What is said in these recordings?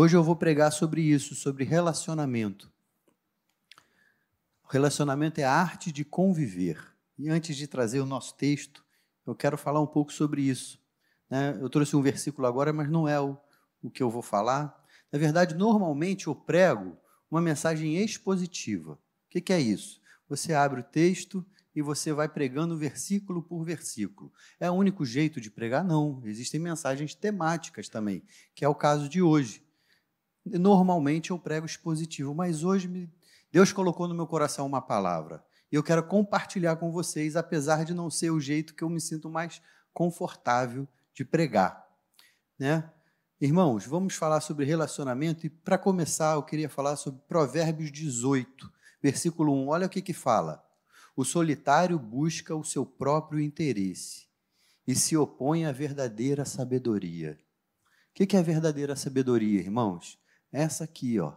Hoje eu vou pregar sobre isso, sobre relacionamento. Relacionamento é a arte de conviver. E antes de trazer o nosso texto, eu quero falar um pouco sobre isso. Né? Eu trouxe um versículo agora, mas não é o, que eu vou falar. Na verdade, normalmente eu prego uma mensagem expositiva. O que é isso? Você abre o texto e você vai pregando versículo por versículo. É o único jeito de pregar? Não. Existem mensagens temáticas também, que é o caso de hoje. Normalmente eu prego expositivo, mas hoje Deus colocou no meu coração uma palavra. E eu quero compartilhar com vocês, apesar de não ser o jeito que eu me sinto mais confortável de pregar. Né? Irmãos, vamos falar sobre relacionamento e, para começar, eu queria falar sobre Provérbios 18, versículo 1. Olha o que, que fala. O solitário busca o seu próprio interesse e se opõe à verdadeira sabedoria. O que, é a verdadeira sabedoria, irmãos? Essa aqui, ó,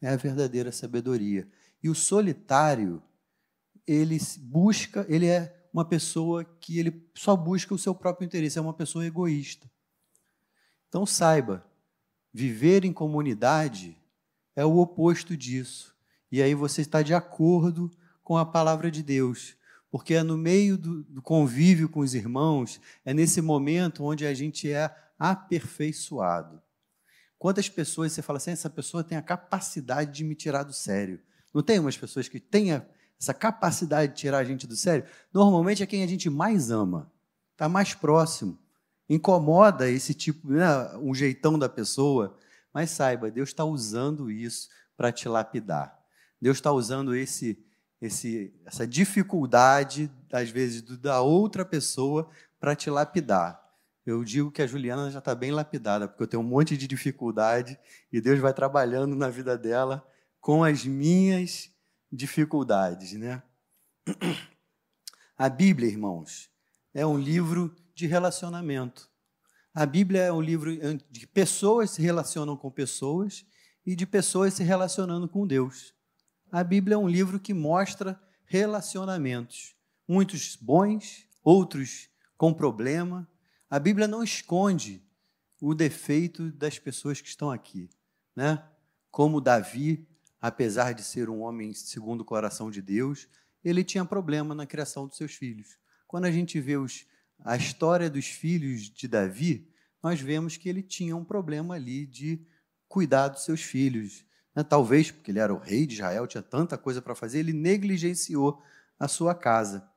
é a verdadeira sabedoria. E o solitário, ele busca, ele é uma pessoa que ele só busca o seu próprio interesse, é uma pessoa egoísta. Então saiba, viver em comunidade é o oposto disso. E aí você está de acordo com a palavra de Deus. Porque é no meio do, convívio com os irmãos, é nesse momento onde a gente é aperfeiçoado. Quantas pessoas você fala assim, essa pessoa tem a capacidade de me tirar do sério? Não tem umas pessoas que têm essa capacidade de tirar a gente do sério? Normalmente é quem a gente mais ama, está mais próximo. Incomoda esse tipo, né, um jeitão da pessoa, mas saiba, Deus está usando isso para te lapidar. Deus está usando esse, esse, essa dificuldade, às vezes, da outra pessoa para te lapidar. Eu digo que a Juliana já está bem lapidada, porque eu tenho um monte de dificuldade e Deus vai trabalhando na vida dela com as minhas dificuldades, né? A Bíblia, irmãos, é um livro de relacionamento. A Bíblia é um livro de pessoas se relacionam com pessoas e de pessoas se relacionando com Deus. A Bíblia é um livro que mostra relacionamentos, muitos bons, outros com problema, a Bíblia não esconde o defeito das pessoas que estão aqui, né? Como Davi, apesar de ser um homem segundo o coração de Deus, ele tinha problema na criação dos seus filhos. Quando a gente vê os, a história dos filhos de Davi, nós vemos que ele tinha um problema ali de cuidar dos seus filhos. Né? Talvez porque ele era o rei de Israel, tinha tanta coisa para fazer, ele negligenciou a sua casa.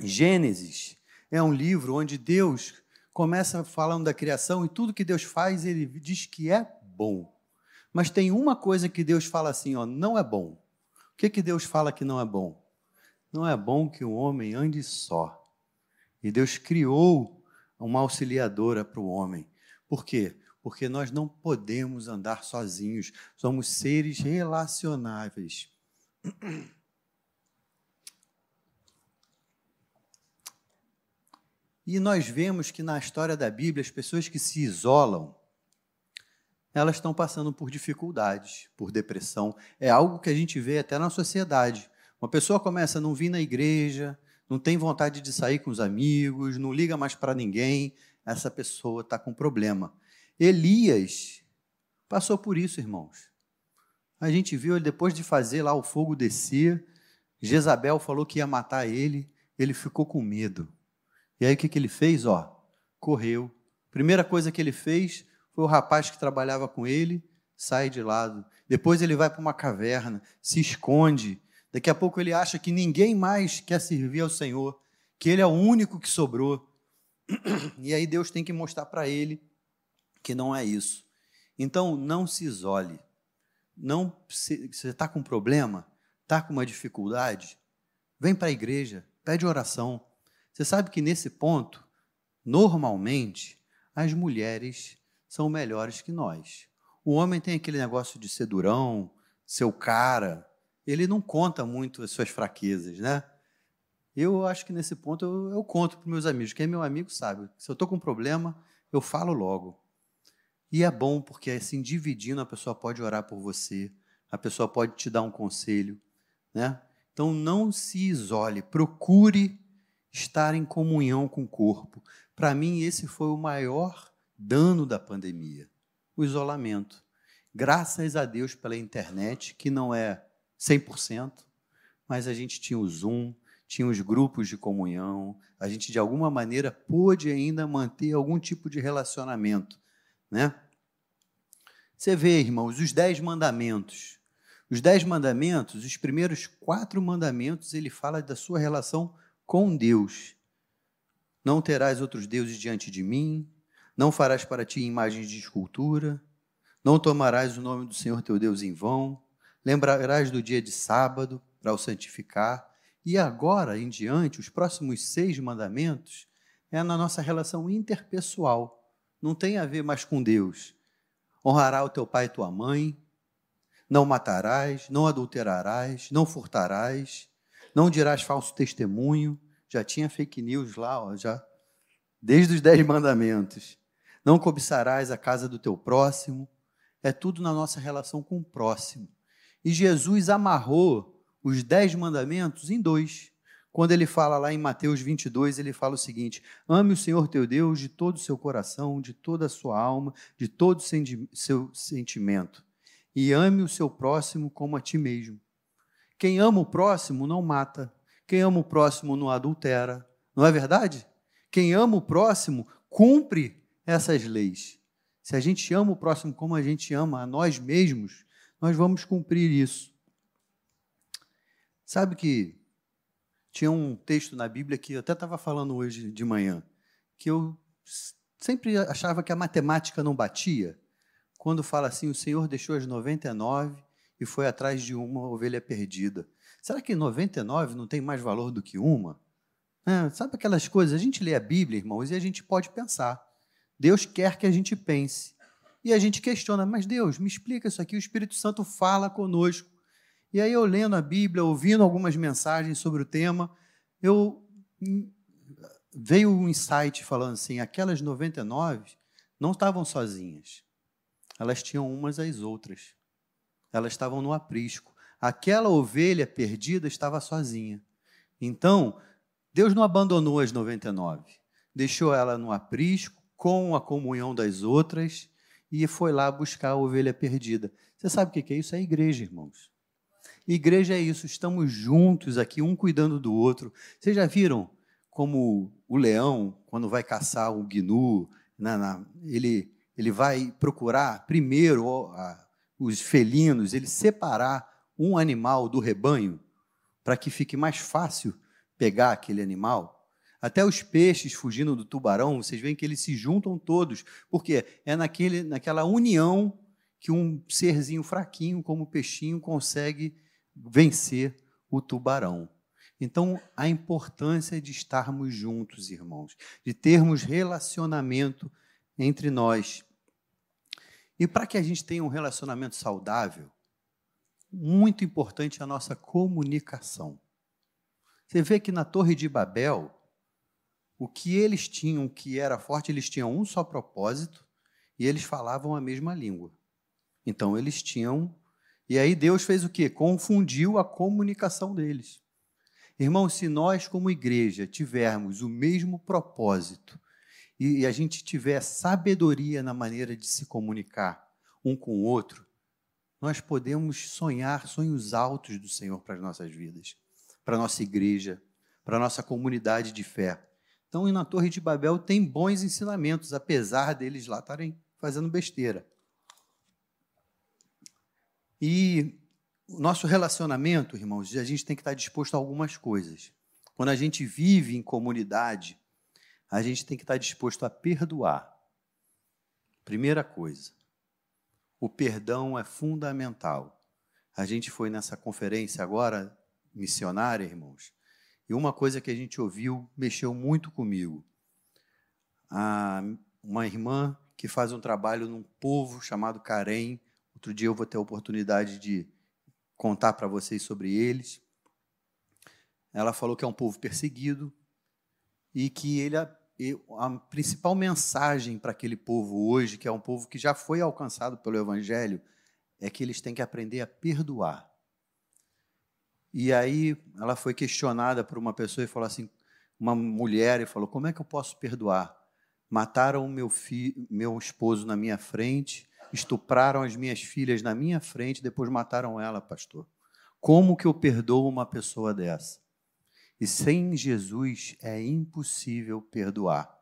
Gênesis é um livro onde Deus começa falando da criação e tudo que Deus faz, ele diz que é bom. Mas tem uma coisa que Deus fala assim, ó, não é bom. O que, que Deus fala que não é bom? Não é bom que o homem ande só. E Deus criou uma auxiliadora para o homem. Por quê? Porque nós não podemos andar sozinhos. Somos seres relacionáveis. E nós vemos que na história da Bíblia, as pessoas que se isolam, elas estão passando por dificuldades, por depressão. É algo que a gente vê até na sociedade. Uma pessoa começa a não vir na igreja, não tem vontade de sair com os amigos, não liga mais para ninguém, essa pessoa está com problema. Elias passou por isso, irmãos. A gente viu ele depois de fazer lá o fogo descer, Jezabel falou que ia matar ele, ele ficou com medo. E aí o que, que ele fez? Ó, correu. Primeira coisa que ele fez foi o rapaz que trabalhava com ele sai de lado. Depois ele vai para uma caverna, se esconde. Daqui a pouco ele acha que ninguém mais quer servir ao Senhor, que ele é o único que sobrou. E aí Deus tem que mostrar para ele que não é isso. Então não se isole. Não você está com um problema, está com uma dificuldade, vem para a igreja, pede oração. Você sabe que nesse ponto, normalmente, as mulheres são melhores que nós. O homem tem aquele negócio de ser durão, seu cara, ele não conta muito as suas fraquezas, né? Eu acho que nesse ponto eu, eu conto para meus amigos. Quem é meu amigo sabe. Se eu estou com um problema, eu falo logo. E é bom porque assim, dividindo, a pessoa pode orar por você, a pessoa pode te dar um conselho, né? Então não se isole, procure estar em comunhão com o corpo. Para mim, esse foi o maior dano da pandemia. o isolamento. Graças a Deus pela internet, que não é 100%, mas a gente tinha o Zoom, tinha os grupos de comunhão, a gente de alguma maneira pôde ainda manter algum tipo de relacionamento, né? Você vê, irmãos, os dez mandamentos. Os dez mandamentos, os primeiros quatro mandamentos, ele fala da sua relação com Deus. Não terás outros deuses diante de mim, não farás para ti imagens de escultura, não tomarás o nome do Senhor teu Deus em vão, lembrarás do dia de sábado para o santificar. E agora em diante, os próximos seis mandamentos é na nossa relação interpessoal. Não tem a ver mais com Deus. Honrará o teu pai e tua mãe, não matarás, não adulterarás, não furtarás, não dirás falso testemunho. Já tinha fake news lá, ó, já desde os dez mandamentos. Não cobiçarás a casa do teu próximo. É tudo na nossa relação com o próximo. E Jesus amarrou os dez mandamentos em dois. Quando ele fala lá em Mateus 22, ele fala o seguinte: ame o Senhor teu Deus de todo o seu coração, de toda a sua alma, de todo o seu sentimento. E ame o seu próximo como a ti mesmo. Quem ama o próximo não mata. Quem ama o próximo não adultera. Não é verdade? Quem ama o próximo cumpre essas leis. Se a gente ama o próximo como a gente ama a nós mesmos, nós vamos cumprir isso. Sabe que tinha um texto na Bíblia que eu até estava falando hoje de manhã, que eu sempre achava que a matemática não batia, quando fala assim: o Senhor deixou as 99 e foi atrás de uma ovelha perdida. Será que 99 não tem mais valor do que uma? É, sabe aquelas coisas? A gente lê a Bíblia, irmãos, e a gente pode pensar. Deus quer que a gente pense. E a gente questiona, mas Deus, me explica isso aqui. O Espírito Santo fala conosco. E aí eu lendo a Bíblia, ouvindo algumas mensagens sobre o tema, eu hum, veio um insight falando assim, aquelas 99 não estavam sozinhas. Elas tinham umas às outras. Elas estavam no aprisco. Aquela ovelha perdida estava sozinha. Então, Deus não abandonou as 99. Deixou ela no aprisco com a comunhão das outras e foi lá buscar a ovelha perdida. Você sabe o que é isso? É igreja, irmãos. Igreja é isso, estamos juntos aqui, um cuidando do outro. Vocês já viram como o leão, quando vai caçar o gnu, ele, ele vai procurar primeiro os felinos, ele separar um animal do rebanho para que fique mais fácil pegar aquele animal. Até os peixes fugindo do tubarão, vocês veem que eles se juntam todos, porque é naquele, naquela união que um serzinho fraquinho como o peixinho consegue vencer o tubarão. Então, a importância de estarmos juntos, irmãos, de termos relacionamento entre nós. E para que a gente tenha um relacionamento saudável, muito importante a nossa comunicação. Você vê que na Torre de Babel, o que eles tinham que era forte, eles tinham um só propósito e eles falavam a mesma língua. Então, eles tinham e aí Deus fez o quê? Confundiu a comunicação deles. Irmãos, se nós, como igreja, tivermos o mesmo propósito e a gente tiver sabedoria na maneira de se comunicar um com o outro, nós podemos sonhar sonhos altos do Senhor para as nossas vidas, para a nossa igreja, para a nossa comunidade de fé. Então, na Torre de Babel tem bons ensinamentos, apesar deles lá estarem fazendo besteira. E o nosso relacionamento, irmãos, a gente tem que estar disposto a algumas coisas. Quando a gente vive em comunidade, a gente tem que estar disposto a perdoar. Primeira coisa, o perdão é fundamental. A gente foi nessa conferência agora, missionária, irmãos, e uma coisa que a gente ouviu mexeu muito comigo. Ah, uma irmã que faz um trabalho num povo chamado Carém, Outro dia eu vou ter a oportunidade de contar para vocês sobre eles. Ela falou que é um povo perseguido e que ele a, a principal mensagem para aquele povo hoje, que é um povo que já foi alcançado pelo evangelho, é que eles têm que aprender a perdoar. E aí ela foi questionada por uma pessoa e falou assim, uma mulher e falou: "Como é que eu posso perdoar? Mataram meu filho, meu esposo na minha frente, estupraram as minhas filhas na minha frente, depois mataram ela, pastor. Como que eu perdoo uma pessoa dessa? E sem Jesus é impossível perdoar.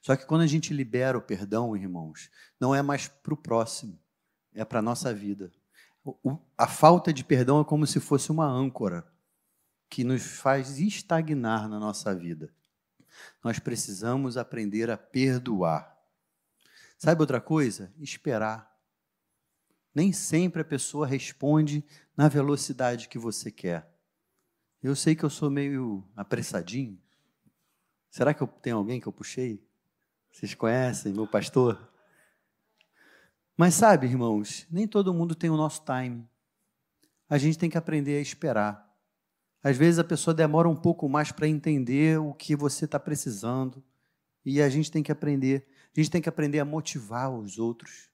Só que quando a gente libera o perdão, irmãos, não é mais para o próximo, é para a nossa vida. a falta de perdão é como se fosse uma âncora que nos faz estagnar na nossa vida. Nós precisamos aprender a perdoar. Sabe outra coisa? Esperar. Nem sempre a pessoa responde na velocidade que você quer. Eu sei que eu sou meio apressadinho. Será que eu tenho alguém que eu puxei? Vocês conhecem meu pastor? Mas sabe, irmãos, nem todo mundo tem o nosso time. A gente tem que aprender a esperar. Às vezes a pessoa demora um pouco mais para entender o que você está precisando. E a gente tem que aprender. A gente tem que aprender a motivar os outros.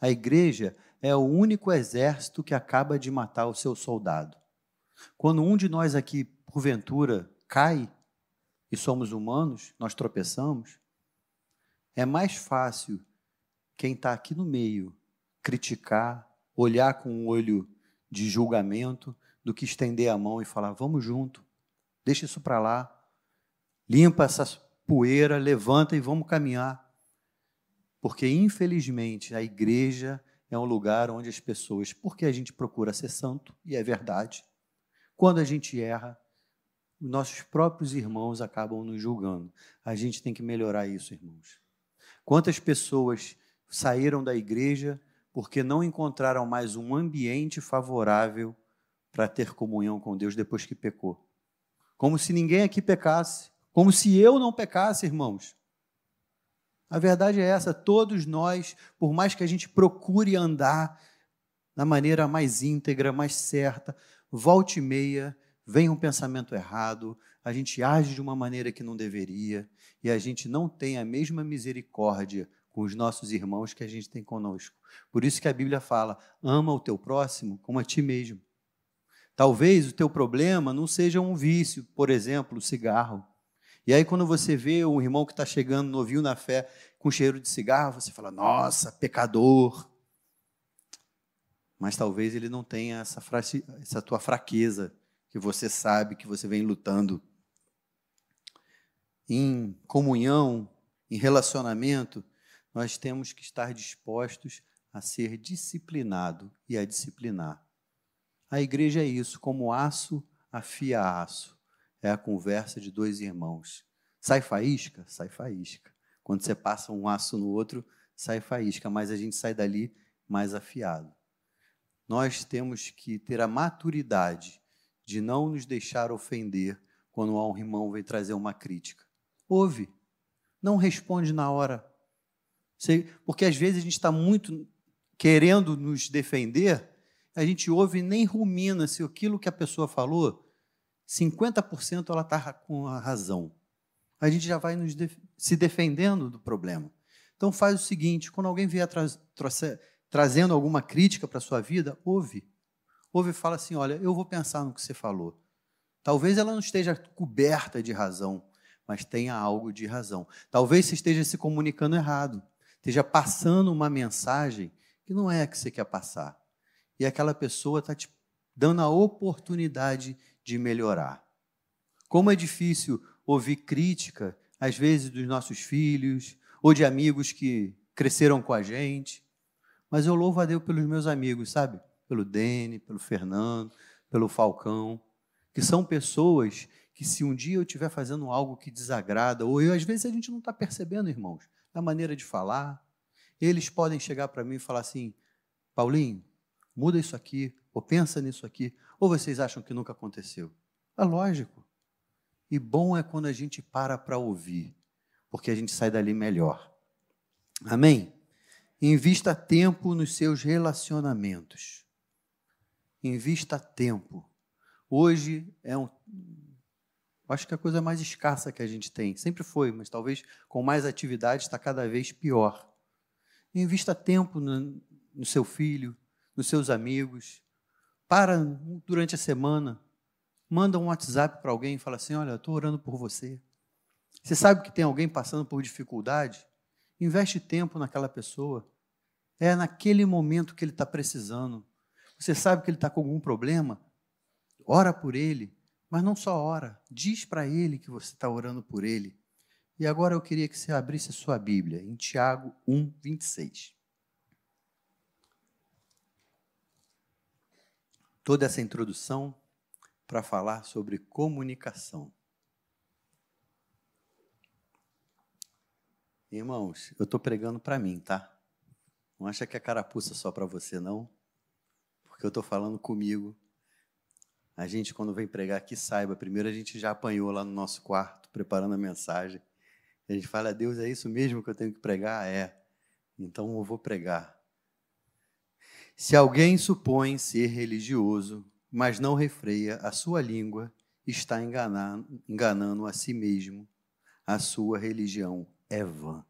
A igreja é o único exército que acaba de matar o seu soldado. Quando um de nós aqui, porventura, cai, e somos humanos, nós tropeçamos, é mais fácil quem está aqui no meio criticar, olhar com um olho de julgamento, do que estender a mão e falar: vamos junto, deixa isso para lá, limpa essa poeira, levanta e vamos caminhar. Porque, infelizmente, a igreja é um lugar onde as pessoas, porque a gente procura ser santo, e é verdade, quando a gente erra, nossos próprios irmãos acabam nos julgando. A gente tem que melhorar isso, irmãos. Quantas pessoas saíram da igreja porque não encontraram mais um ambiente favorável para ter comunhão com Deus depois que pecou? Como se ninguém aqui pecasse, como se eu não pecasse, irmãos. A verdade é essa, todos nós, por mais que a gente procure andar da maneira mais íntegra, mais certa, volte e meia, vem um pensamento errado, a gente age de uma maneira que não deveria e a gente não tem a mesma misericórdia com os nossos irmãos que a gente tem conosco. Por isso que a Bíblia fala: ama o teu próximo como a ti mesmo. Talvez o teu problema não seja um vício, por exemplo, o cigarro. E aí, quando você vê um irmão que está chegando novinho na fé com cheiro de cigarro, você fala: nossa, pecador. Mas talvez ele não tenha essa, essa tua fraqueza que você sabe que você vem lutando em comunhão, em relacionamento, nós temos que estar dispostos a ser disciplinado e a disciplinar. A igreja é isso, como aço afia aço. É a conversa de dois irmãos. Sai faísca? Sai faísca. Quando você passa um aço no outro, sai faísca, mas a gente sai dali mais afiado. Nós temos que ter a maturidade de não nos deixar ofender quando um irmão vem trazer uma crítica. Ouve, não responde na hora. Porque às vezes a gente está muito querendo nos defender, a gente ouve e nem rumina se aquilo que a pessoa falou, 50% ela está com a razão. A gente já vai nos def se defendendo do problema. Então faz o seguinte, quando alguém vier tra trazendo alguma crítica para a sua vida, ouve. Ouve e fala assim, olha, eu vou pensar no que você falou. Talvez ela não esteja coberta de razão, mas tenha algo de razão. Talvez você esteja se comunicando errado, esteja passando uma mensagem que não é a que você quer passar. E aquela pessoa está te dando a oportunidade de melhorar. Como é difícil ouvir crítica, às vezes, dos nossos filhos ou de amigos que cresceram com a gente. Mas eu louvo a Deus pelos meus amigos, sabe? Pelo Dene, pelo Fernando, pelo Falcão, que são pessoas que se um dia eu estiver fazendo algo que desagrada, ou eu, às vezes a gente não está percebendo, irmãos, da maneira de falar, eles podem chegar para mim e falar assim: Paulinho, muda isso aqui, ou pensa nisso aqui, ou vocês acham que nunca aconteceu? É lógico. E bom é quando a gente para para ouvir, porque a gente sai dali melhor. Amém? Invista tempo nos seus relacionamentos. Invista tempo. Hoje é um, Acho que é a coisa mais escassa que a gente tem. Sempre foi, mas talvez com mais atividade está cada vez pior. Invista tempo no, no seu filho, nos seus amigos. Para durante a semana. Manda um WhatsApp para alguém e fala assim: Olha, estou orando por você. Você sabe que tem alguém passando por dificuldade? Investe tempo naquela pessoa. É naquele momento que ele está precisando. Você sabe que ele está com algum problema? Ora por ele, mas não só ora, diz para ele que você está orando por ele. E agora eu queria que você abrisse a sua Bíblia em Tiago 1, 26. Toda essa introdução para falar sobre comunicação. Irmãos, eu estou pregando para mim, tá? Não acha que é carapuça só para você, não? Porque eu estou falando comigo. A gente, quando vem pregar aqui, saiba. Primeiro, a gente já apanhou lá no nosso quarto, preparando a mensagem. A gente fala, Deus, é isso mesmo que eu tenho que pregar? É. Então eu vou pregar. Se alguém supõe ser religioso, mas não refreia a sua língua, está enganando, enganando a si mesmo. A sua religião é vã.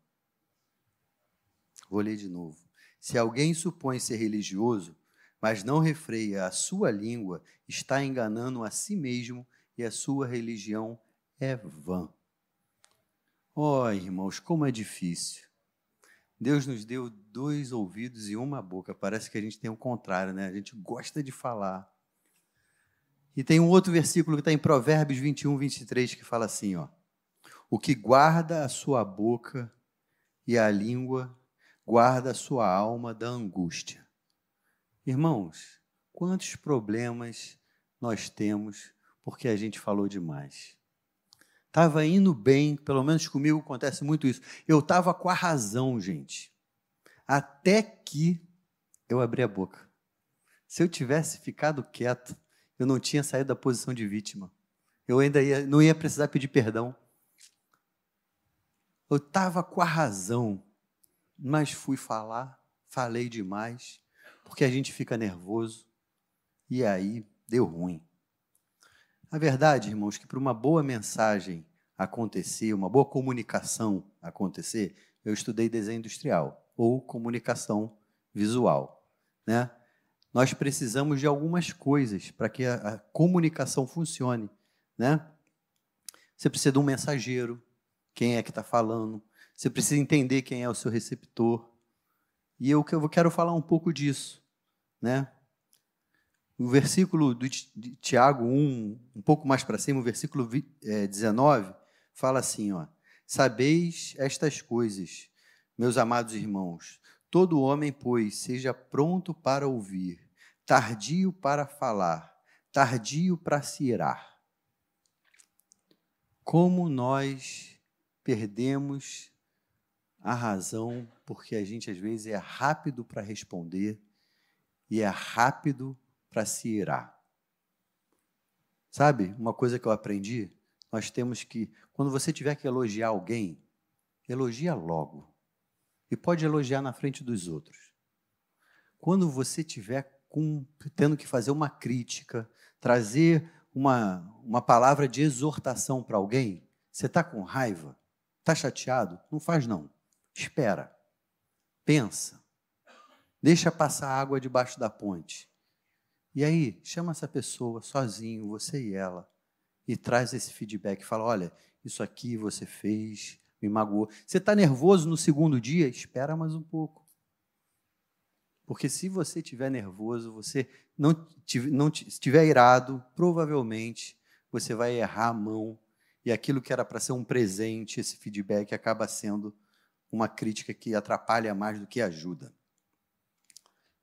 Vou ler de novo. Se alguém supõe ser religioso, mas não refreia a sua língua, está enganando a si mesmo e a sua religião é vã. Ó oh, irmãos, como é difícil. Deus nos deu dois ouvidos e uma boca. Parece que a gente tem o contrário, né? A gente gosta de falar. E tem um outro versículo que está em Provérbios 21, 23, que fala assim: ó, O que guarda a sua boca e a língua, guarda sua alma da angústia. Irmãos, quantos problemas nós temos porque a gente falou demais? Estava indo bem, pelo menos comigo acontece muito isso. Eu estava com a razão, gente. Até que eu abri a boca. Se eu tivesse ficado quieto, eu não tinha saído da posição de vítima. Eu ainda ia, não ia precisar pedir perdão. Eu estava com a razão, mas fui falar, falei demais, porque a gente fica nervoso e aí deu ruim. A verdade, irmãos, que para uma boa mensagem acontecer, uma boa comunicação acontecer, eu estudei desenho industrial ou comunicação visual, né? Nós precisamos de algumas coisas para que a, a comunicação funcione, né? Você precisa de um mensageiro, quem é que está falando. Você precisa entender quem é o seu receptor. E eu, quero falar um pouco disso né? O versículo de Tiago 1, um pouco mais para cima, o versículo 19, é, fala assim: ó, Sabeis estas coisas, meus amados irmãos, todo homem, pois, seja pronto para ouvir, tardio para falar, tardio para se irar. Como nós perdemos a razão porque a gente às vezes é rápido para responder e é rápido para se irar. Sabe, uma coisa que eu aprendi, nós temos que, quando você tiver que elogiar alguém, elogia logo. E pode elogiar na frente dos outros. Quando você tiver com, tendo que fazer uma crítica, trazer uma, uma palavra de exortação para alguém, você está com raiva? Está chateado? Não faz não. Espera. Pensa. Deixa passar água debaixo da ponte. E aí, chama essa pessoa sozinho, você e ela, e traz esse feedback. Fala: olha, isso aqui você fez, me magoou. Você está nervoso no segundo dia? Espera mais um pouco. Porque se você estiver nervoso, você não, não estiver irado, provavelmente você vai errar a mão e aquilo que era para ser um presente, esse feedback, acaba sendo uma crítica que atrapalha mais do que ajuda.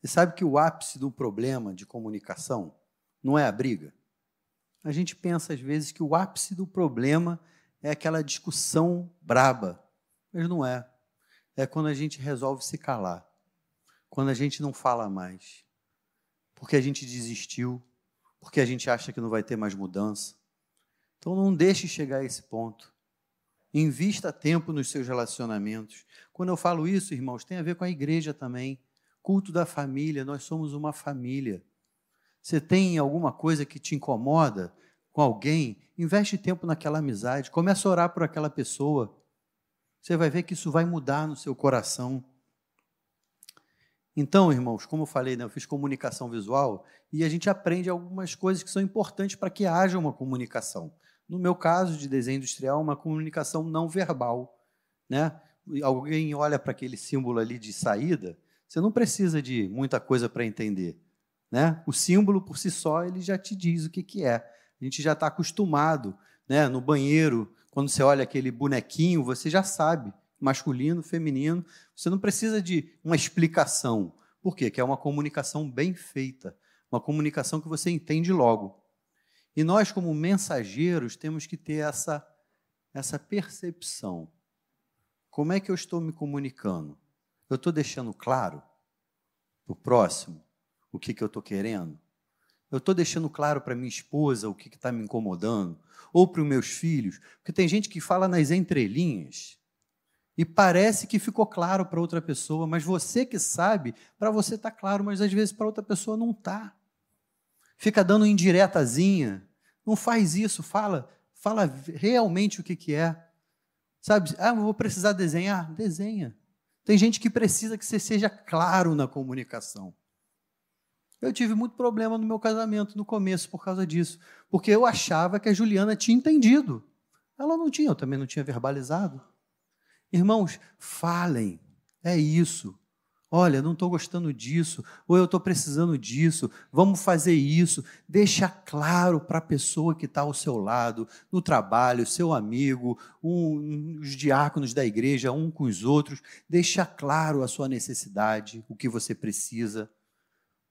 Você sabe que o ápice do problema de comunicação não é a briga? A gente pensa às vezes que o ápice do problema é aquela discussão braba, mas não é. É quando a gente resolve se calar, quando a gente não fala mais, porque a gente desistiu, porque a gente acha que não vai ter mais mudança. Então não deixe chegar a esse ponto. Invista tempo nos seus relacionamentos. Quando eu falo isso, irmãos, tem a ver com a igreja também. Culto da família, nós somos uma família. Você tem alguma coisa que te incomoda com alguém? Investe tempo naquela amizade, comece a orar por aquela pessoa. Você vai ver que isso vai mudar no seu coração. Então, irmãos, como eu falei, né, eu fiz comunicação visual e a gente aprende algumas coisas que são importantes para que haja uma comunicação. No meu caso de desenho industrial, uma comunicação não verbal. Né? Alguém olha para aquele símbolo ali de saída, Você não precisa de muita coisa para entender. Né? O símbolo por si só ele já te diz o que, que é. A gente já está acostumado, né? No banheiro, quando você olha aquele bonequinho, você já sabe, masculino, feminino. Você não precisa de uma explicação. Por quê? Que é uma comunicação bem feita, uma comunicação que você entende logo. E nós, como mensageiros, temos que ter essa, essa percepção. Como é que eu estou me comunicando? Eu estou deixando claro para o próximo o que, que eu estou querendo? Eu estou deixando claro para minha esposa o que está me incomodando? Ou para os meus filhos? Porque tem gente que fala nas entrelinhas e parece que ficou claro para outra pessoa, mas você que sabe, para você está claro, mas às vezes para outra pessoa não está. Fica dando indiretazinha. Não faz isso, fala, fala realmente o que, que é. Sabe? Ah, eu vou precisar desenhar? Desenha. Tem gente que precisa que você seja claro na comunicação. Eu tive muito problema no meu casamento no começo por causa disso, porque eu achava que a Juliana tinha entendido. Ela não tinha, eu também não tinha verbalizado. Irmãos, falem, é isso. Olha, não estou gostando disso, ou eu estou precisando disso, vamos fazer isso. Deixa claro para a pessoa que está ao seu lado, no trabalho, seu amigo, um, os diáconos da igreja, um com os outros. Deixa claro a sua necessidade, o que você precisa.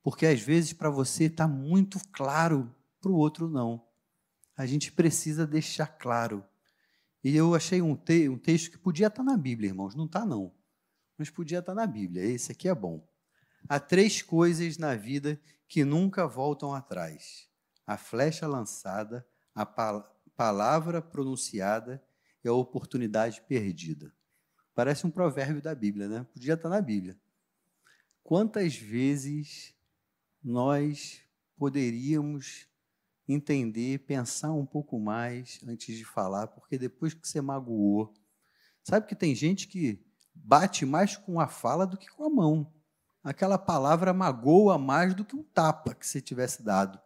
Porque às vezes para você está muito claro, para o outro não. A gente precisa deixar claro. E eu achei um, te um texto que podia estar tá na Bíblia, irmãos, não está não mas podia estar na Bíblia. Esse aqui é bom. Há três coisas na vida que nunca voltam atrás: a flecha lançada, a pal palavra pronunciada e a oportunidade perdida. Parece um provérbio da Bíblia, né? Podia estar na Bíblia. Quantas vezes nós poderíamos entender, pensar um pouco mais antes de falar, porque depois que você magoou, sabe que tem gente que bate mais com a fala do que com a mão. Aquela palavra magoa mais do que um tapa que você tivesse dado.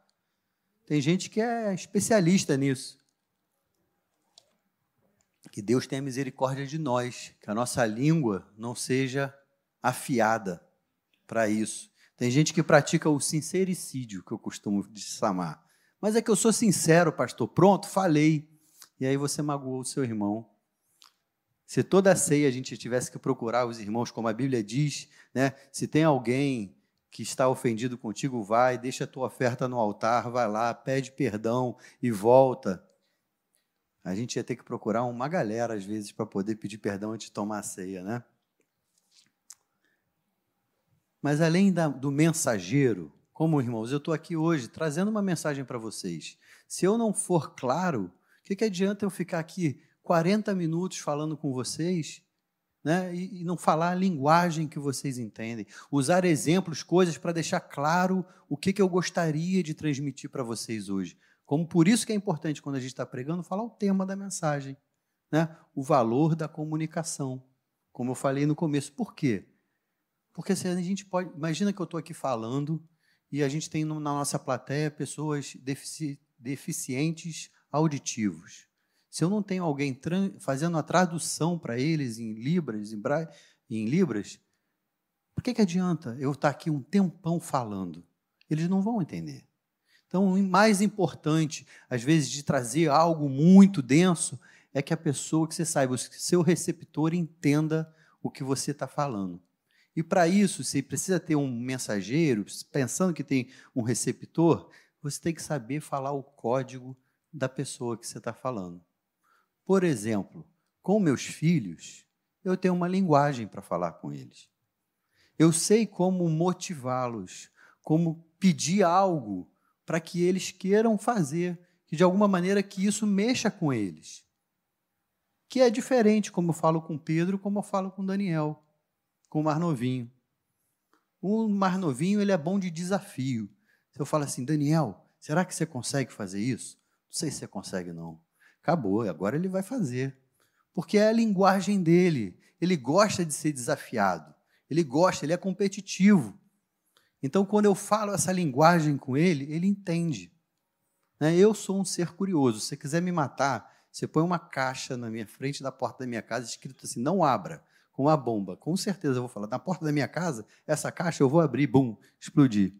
Tem gente que é especialista nisso. Que Deus tenha misericórdia de nós, que a nossa língua não seja afiada para isso. Tem gente que pratica o sincericídio, que eu costumo chamar. Mas é que eu sou sincero, pastor. Pronto, falei. E aí você magoou o seu irmão. Se toda a ceia a gente tivesse que procurar os irmãos, como a Bíblia diz, né? se tem alguém que está ofendido contigo, vai, deixa a tua oferta no altar, vai lá, pede perdão e volta. A gente ia ter que procurar uma galera, às vezes, para poder pedir perdão antes de tomar a ceia, né? Mas além da, do mensageiro, como irmãos, eu estou aqui hoje trazendo uma mensagem para vocês. Se eu não for claro, o que, que adianta eu ficar aqui 40 minutos falando com vocês né, e, e não falar a linguagem que vocês entendem. Usar exemplos, coisas para deixar claro o que, que eu gostaria de transmitir para vocês hoje. Como por isso que é importante, quando a gente está pregando, falar o tema da mensagem. Né? O valor da comunicação. Como eu falei no começo. Por quê? Porque se a gente pode. Imagina que eu estou aqui falando e a gente tem na nossa plateia pessoas defici, deficientes auditivos. Se eu não tenho alguém fazendo a tradução para eles em libras, em, bra... em libras, por que, que adianta eu estar aqui um tempão falando? Eles não vão entender. Então, o mais importante, às vezes, de trazer algo muito denso, é que a pessoa, que você saiba, o seu receptor entenda o que você está falando. E para isso, você precisa ter um mensageiro, pensando que tem um receptor, você tem que saber falar o código da pessoa que você está falando. Por exemplo, com meus filhos, eu tenho uma linguagem para falar com eles. Eu sei como motivá-los, como pedir algo para que eles queiram fazer, que de alguma maneira que isso mexa com eles. Que é diferente como eu falo com Pedro, como eu falo com Daniel, com o mais novinho. O mais novinho, ele é bom de desafio. Se eu falo assim, Daniel, será que você consegue fazer isso? Não sei se você consegue não. Acabou, agora ele vai fazer. Porque é a linguagem dele. Ele gosta de ser desafiado. Ele gosta, ele é competitivo. Então, quando eu falo essa linguagem com ele, ele entende. Né? Eu sou um ser curioso. Se você quiser me matar, você põe uma caixa na minha frente da porta da minha casa escrito assim: não abra. com uma bomba. Com certeza eu vou falar. Na porta da minha casa, essa caixa eu vou abrir, bum, explodir.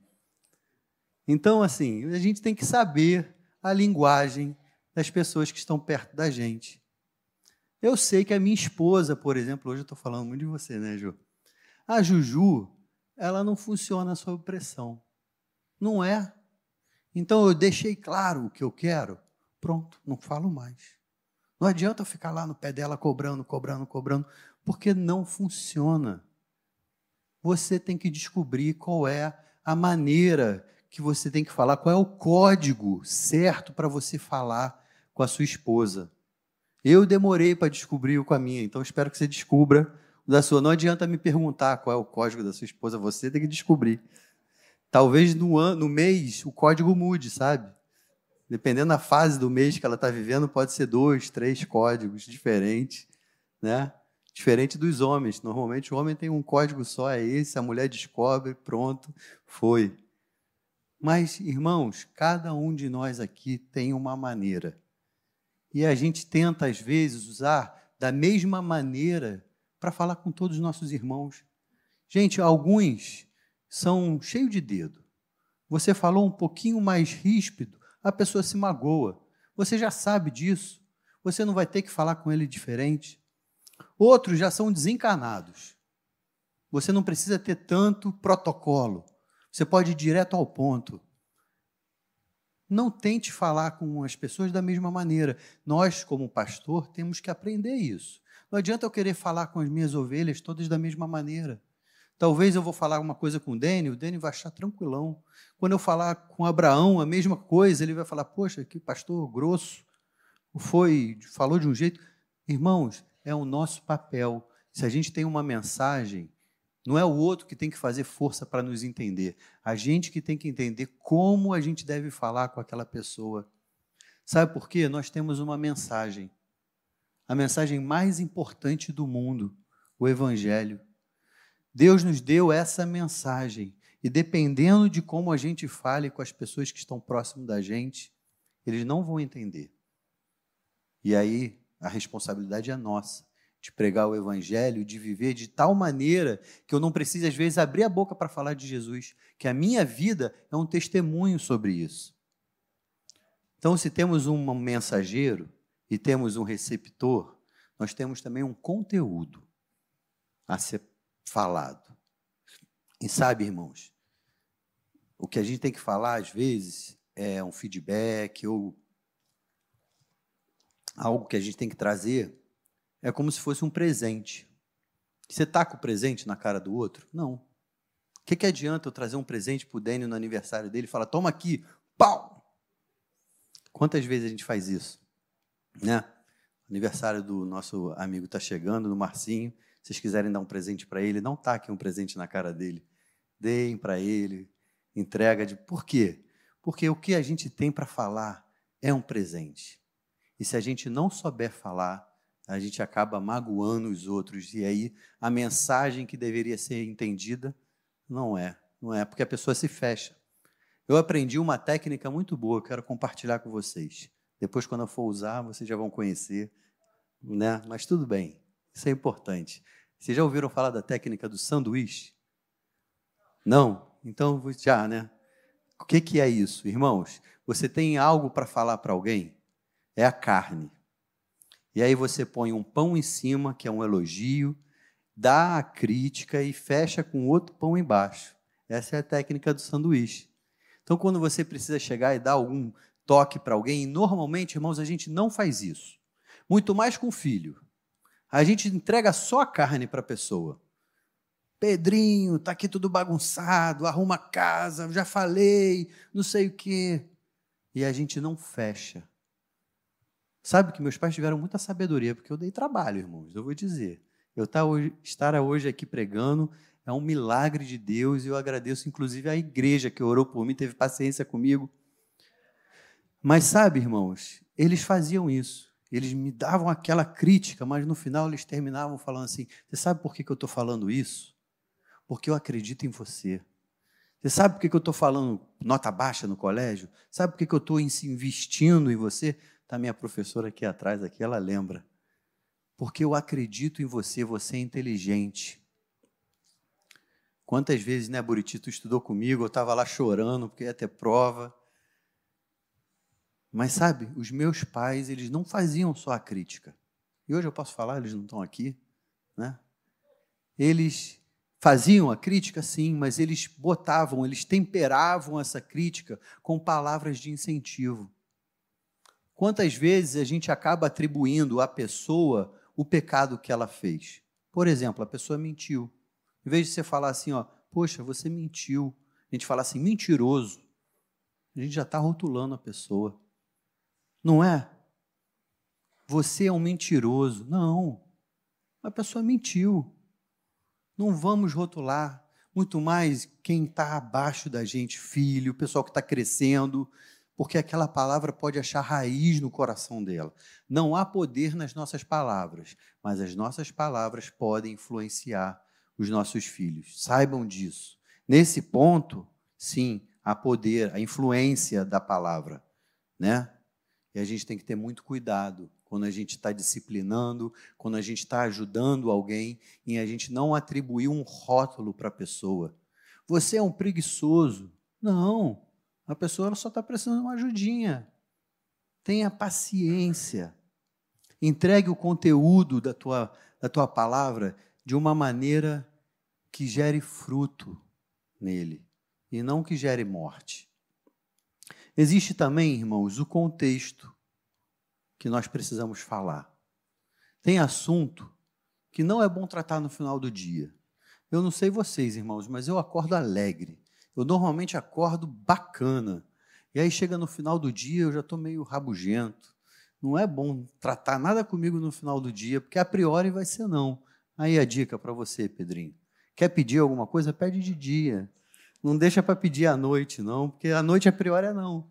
Então, assim, a gente tem que saber a linguagem das pessoas que estão perto da gente. Eu sei que a minha esposa, por exemplo, hoje eu estou falando muito de você, né, Ju? A Juju, ela não funciona sob pressão. Não é. Então eu deixei claro o que eu quero, pronto, não falo mais. Não adianta eu ficar lá no pé dela cobrando, cobrando, cobrando, porque não funciona. Você tem que descobrir qual é a maneira que você tem que falar, qual é o código certo para você falar com a sua esposa. Eu demorei para descobrir o com a minha, então espero que você descubra o da sua. Não adianta me perguntar qual é o código da sua esposa, você tem que descobrir. Talvez no, ano, no mês o código mude, sabe? Dependendo da fase do mês que ela está vivendo, pode ser dois, três códigos diferentes, né? Diferente dos homens. Normalmente o homem tem um código só, é esse, a mulher descobre, pronto, foi. Mas, irmãos, cada um de nós aqui tem uma maneira. E a gente tenta, às vezes, usar da mesma maneira para falar com todos os nossos irmãos. Gente, alguns são cheios de dedo. Você falou um pouquinho mais ríspido, a pessoa se magoa. Você já sabe disso. Você não vai ter que falar com ele diferente. Outros já são desencarnados. Você não precisa ter tanto protocolo. Você pode ir direto ao ponto. Não tente falar com as pessoas da mesma maneira. Nós, como pastor, temos que aprender isso. Não adianta eu querer falar com as minhas ovelhas todas da mesma maneira. Talvez eu vou falar uma coisa com o Dani, o Dani vai achar tranquilão. Quando eu falar com Abraão a mesma coisa, ele vai falar: "Poxa, que pastor grosso". Foi, falou de um jeito. Irmãos, é o nosso papel. Se a gente tem uma mensagem, não é o outro que tem que fazer força para nos entender. A gente que tem que entender como a gente deve falar com aquela pessoa. Sabe por quê? Nós temos uma mensagem. A mensagem mais importante do mundo, o Evangelho. Deus nos deu essa mensagem. E dependendo de como a gente fale com as pessoas que estão próximo da gente, eles não vão entender. E aí a responsabilidade é nossa de pregar o evangelho, de viver de tal maneira que eu não preciso, às vezes, abrir a boca para falar de Jesus, que a minha vida é um testemunho sobre isso. Então, se temos um mensageiro e temos um receptor, nós temos também um conteúdo a ser falado. E sabe, irmãos, o que a gente tem que falar, às vezes, é um feedback ou algo que a gente tem que trazer é como se fosse um presente. Você taca o presente na cara do outro? Não. O que, que adianta eu trazer um presente para o Dênio no aniversário dele e falar, toma aqui, pau! Quantas vezes a gente faz isso? Né? Aniversário do nosso amigo está chegando, do Marcinho. Se vocês quiserem dar um presente para ele, não taquem um presente na cara dele. Deem para ele, entrega de. Por quê? Porque o que a gente tem para falar é um presente. E se a gente não souber falar, a gente acaba magoando os outros e aí a mensagem que deveria ser entendida não é, não é, porque a pessoa se fecha. Eu aprendi uma técnica muito boa, eu quero compartilhar com vocês. Depois, quando eu for usar, vocês já vão conhecer, né? Mas tudo bem, isso é importante. Vocês já ouviram falar da técnica do sanduíche? Não? Então, já, né? O que, que é isso, irmãos? Você tem algo para falar para alguém? É a carne. E aí você põe um pão em cima, que é um elogio, dá a crítica e fecha com outro pão embaixo. Essa é a técnica do sanduíche. Então, quando você precisa chegar e dar algum toque para alguém, normalmente, irmãos, a gente não faz isso. Muito mais com o filho. A gente entrega só a carne para a pessoa. Pedrinho, tá aqui tudo bagunçado, arruma casa, já falei, não sei o quê. E a gente não fecha. Sabe que meus pais tiveram muita sabedoria, porque eu dei trabalho, irmãos, eu vou dizer. Eu tá estar hoje aqui pregando é um milagre de Deus e eu agradeço, inclusive, à igreja que orou por mim, teve paciência comigo. Mas sabe, irmãos, eles faziam isso. Eles me davam aquela crítica, mas no final eles terminavam falando assim: Você sabe por que, eu estou falando isso? Porque eu acredito em você. Você sabe por que, eu estou falando nota baixa no colégio? Sabe por que, que eu estou investindo em você? Está minha professora aqui atrás, aqui, ela lembra. porque eu acredito em você, você é inteligente. Quantas vezes, né, Buriti, tu estudou comigo, eu estava lá chorando porque ia ter prova. Mas sabe, os meus pais, eles não faziam só a crítica. E hoje eu posso falar, eles não estão aqui, né? Eles faziam a crítica, sim, mas eles botavam, eles temperavam essa crítica com palavras de incentivo. Quantas vezes a gente acaba atribuindo à pessoa o pecado que ela fez? Por exemplo, a pessoa mentiu. Em vez de você falar assim, ó, poxa, você mentiu, a gente fala assim, mentiroso. A gente já está rotulando a pessoa. Não é? Você é um mentiroso. Não. A pessoa mentiu. Não vamos rotular. Muito mais quem está abaixo da gente, filho, o pessoal que está crescendo, porque aquela palavra pode achar raiz no coração dela. Não há poder nas nossas palavras, mas as nossas palavras podem influenciar os nossos filhos. Saibam disso. Nesse ponto, sim, há poder, a influência da palavra, né? E a gente tem que ter muito cuidado quando a gente está disciplinando, quando a gente está ajudando alguém, e a gente não atribuir um rótulo para a pessoa. Você é um preguiçoso. Não. A pessoa só está precisando de uma ajudinha. Tenha paciência. Entregue o conteúdo da tua, da tua palavra de uma maneira que gere fruto nele e não que gere morte. Existe também, irmãos, o contexto que nós precisamos falar. Tem assunto que não é bom tratar no final do dia. Eu não sei vocês, irmãos, mas eu acordo alegre. Eu normalmente acordo bacana. E aí chega no final do dia, eu já estou meio rabugento. Não é bom tratar nada comigo no final do dia, porque a priori vai ser não. Aí a dica para você, Pedrinho. Quer pedir alguma coisa? Pede de dia. Não deixa para pedir à noite, não, porque à noite a priori é não.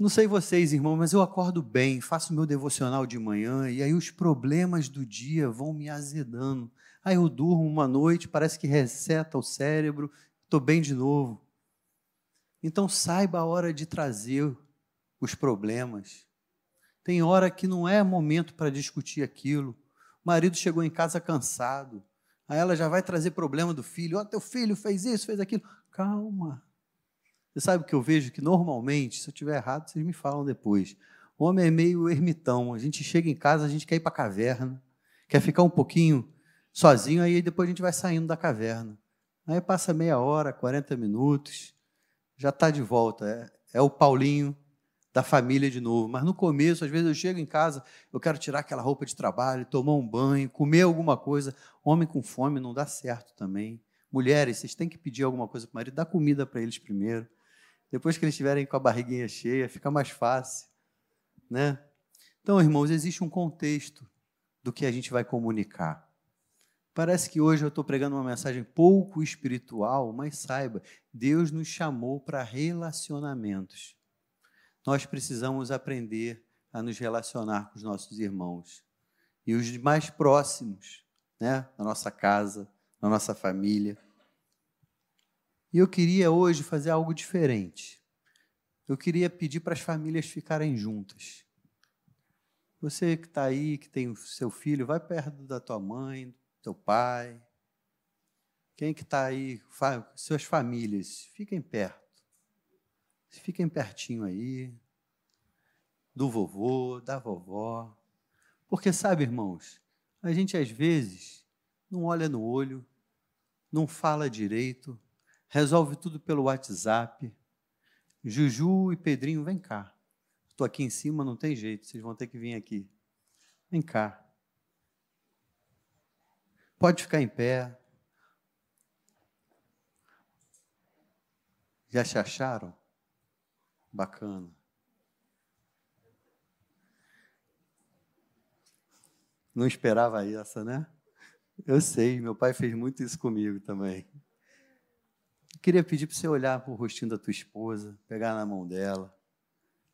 Não sei vocês, irmão, mas eu acordo bem, faço meu devocional de manhã e aí os problemas do dia vão me azedando. Aí eu durmo uma noite, parece que reseta o cérebro, estou bem de novo. Então saiba a hora de trazer os problemas. Tem hora que não é momento para discutir aquilo. O marido chegou em casa cansado. Aí ela já vai trazer problema do filho. Ó, oh, teu filho fez isso, fez aquilo. Calma. Você sabe que eu vejo que normalmente, se eu estiver errado, vocês me falam depois. O homem é meio ermitão. A gente chega em casa, a gente quer ir para a caverna, quer ficar um pouquinho sozinho, aí depois a gente vai saindo da caverna. Aí passa meia hora, 40 minutos, já está de volta. É, é o Paulinho da família de novo. Mas no começo, às vezes eu chego em casa, eu quero tirar aquela roupa de trabalho, tomar um banho, comer alguma coisa. Homem com fome não dá certo também. Mulheres, vocês têm que pedir alguma coisa para o marido, dá comida para eles primeiro. Depois que eles estiverem com a barriguinha cheia, fica mais fácil, né? Então, irmãos, existe um contexto do que a gente vai comunicar. Parece que hoje eu estou pregando uma mensagem pouco espiritual, mas saiba, Deus nos chamou para relacionamentos. Nós precisamos aprender a nos relacionar com os nossos irmãos e os mais próximos, né, na nossa casa, na nossa família. E eu queria hoje fazer algo diferente. Eu queria pedir para as famílias ficarem juntas. Você que está aí, que tem o seu filho, vai perto da tua mãe, teu pai. Quem que está aí, suas famílias, fiquem perto. Fiquem pertinho aí, do vovô, da vovó. Porque, sabe, irmãos, a gente às vezes não olha no olho, não fala direito, resolve tudo pelo WhatsApp. Juju e Pedrinho, vem cá. Estou aqui em cima, não tem jeito, vocês vão ter que vir aqui. Vem cá. Pode ficar em pé. Já se acharam? Bacana. Não esperava essa, né? Eu sei, meu pai fez muito isso comigo também. Queria pedir para você olhar para o rostinho da tua esposa, pegar na mão dela,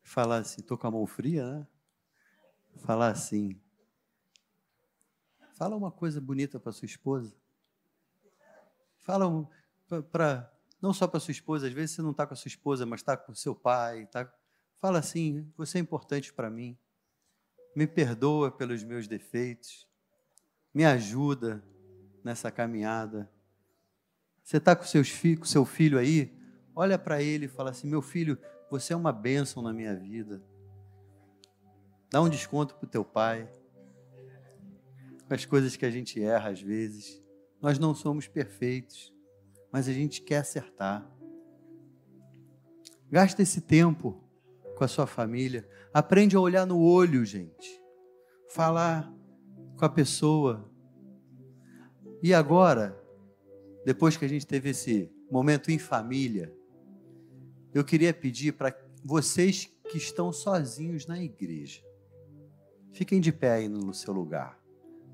falar assim, estou com a mão fria, né? Falar assim. Fala uma coisa bonita para sua esposa. Fala para não só para sua esposa, às vezes você não está com a sua esposa, mas está com seu pai. Tá, fala assim, você é importante para mim. me perdoa pelos meus defeitos, me ajuda nessa caminhada. Você está com, seus com seu filho aí? Olha para ele e fala assim: meu filho, você é uma bênção na minha vida. Dá um desconto para o teu pai. Com as coisas que a gente erra às vezes. Nós não somos perfeitos, mas a gente quer acertar. Gasta esse tempo com a sua família. Aprende a olhar no olho, gente. Falar com a pessoa. E agora, depois que a gente teve esse momento em família, eu queria pedir para vocês que estão sozinhos na igreja, fiquem de pé aí no seu lugar.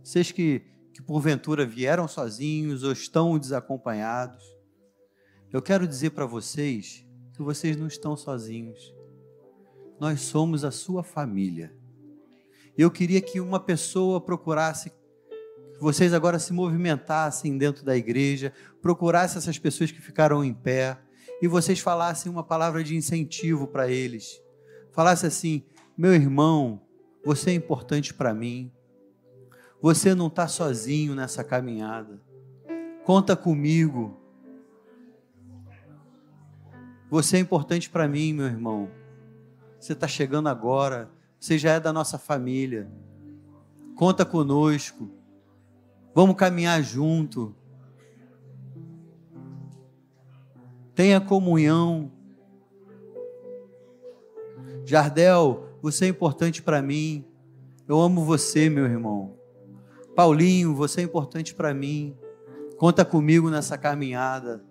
Vocês que, que porventura vieram sozinhos ou estão desacompanhados, eu quero dizer para vocês que vocês não estão sozinhos. Nós somos a sua família. Eu queria que uma pessoa procurasse, que vocês agora se movimentassem dentro da igreja, procurassem essas pessoas que ficaram em pé e vocês falassem uma palavra de incentivo para eles. Falasse assim: meu irmão, você é importante para mim. Você não está sozinho nessa caminhada. Conta comigo. Você é importante para mim, meu irmão. Você está chegando agora. Você já é da nossa família. Conta conosco. Vamos caminhar junto. Tenha comunhão. Jardel, você é importante para mim. Eu amo você, meu irmão. Paulinho, você é importante para mim. Conta comigo nessa caminhada.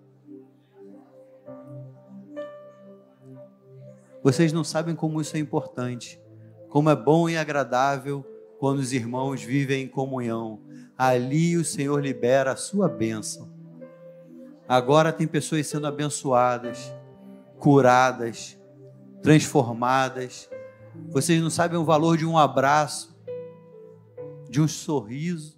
Vocês não sabem como isso é importante, como é bom e agradável quando os irmãos vivem em comunhão. Ali o Senhor libera a sua bênção. Agora tem pessoas sendo abençoadas, curadas, transformadas. Vocês não sabem o valor de um abraço, de um sorriso.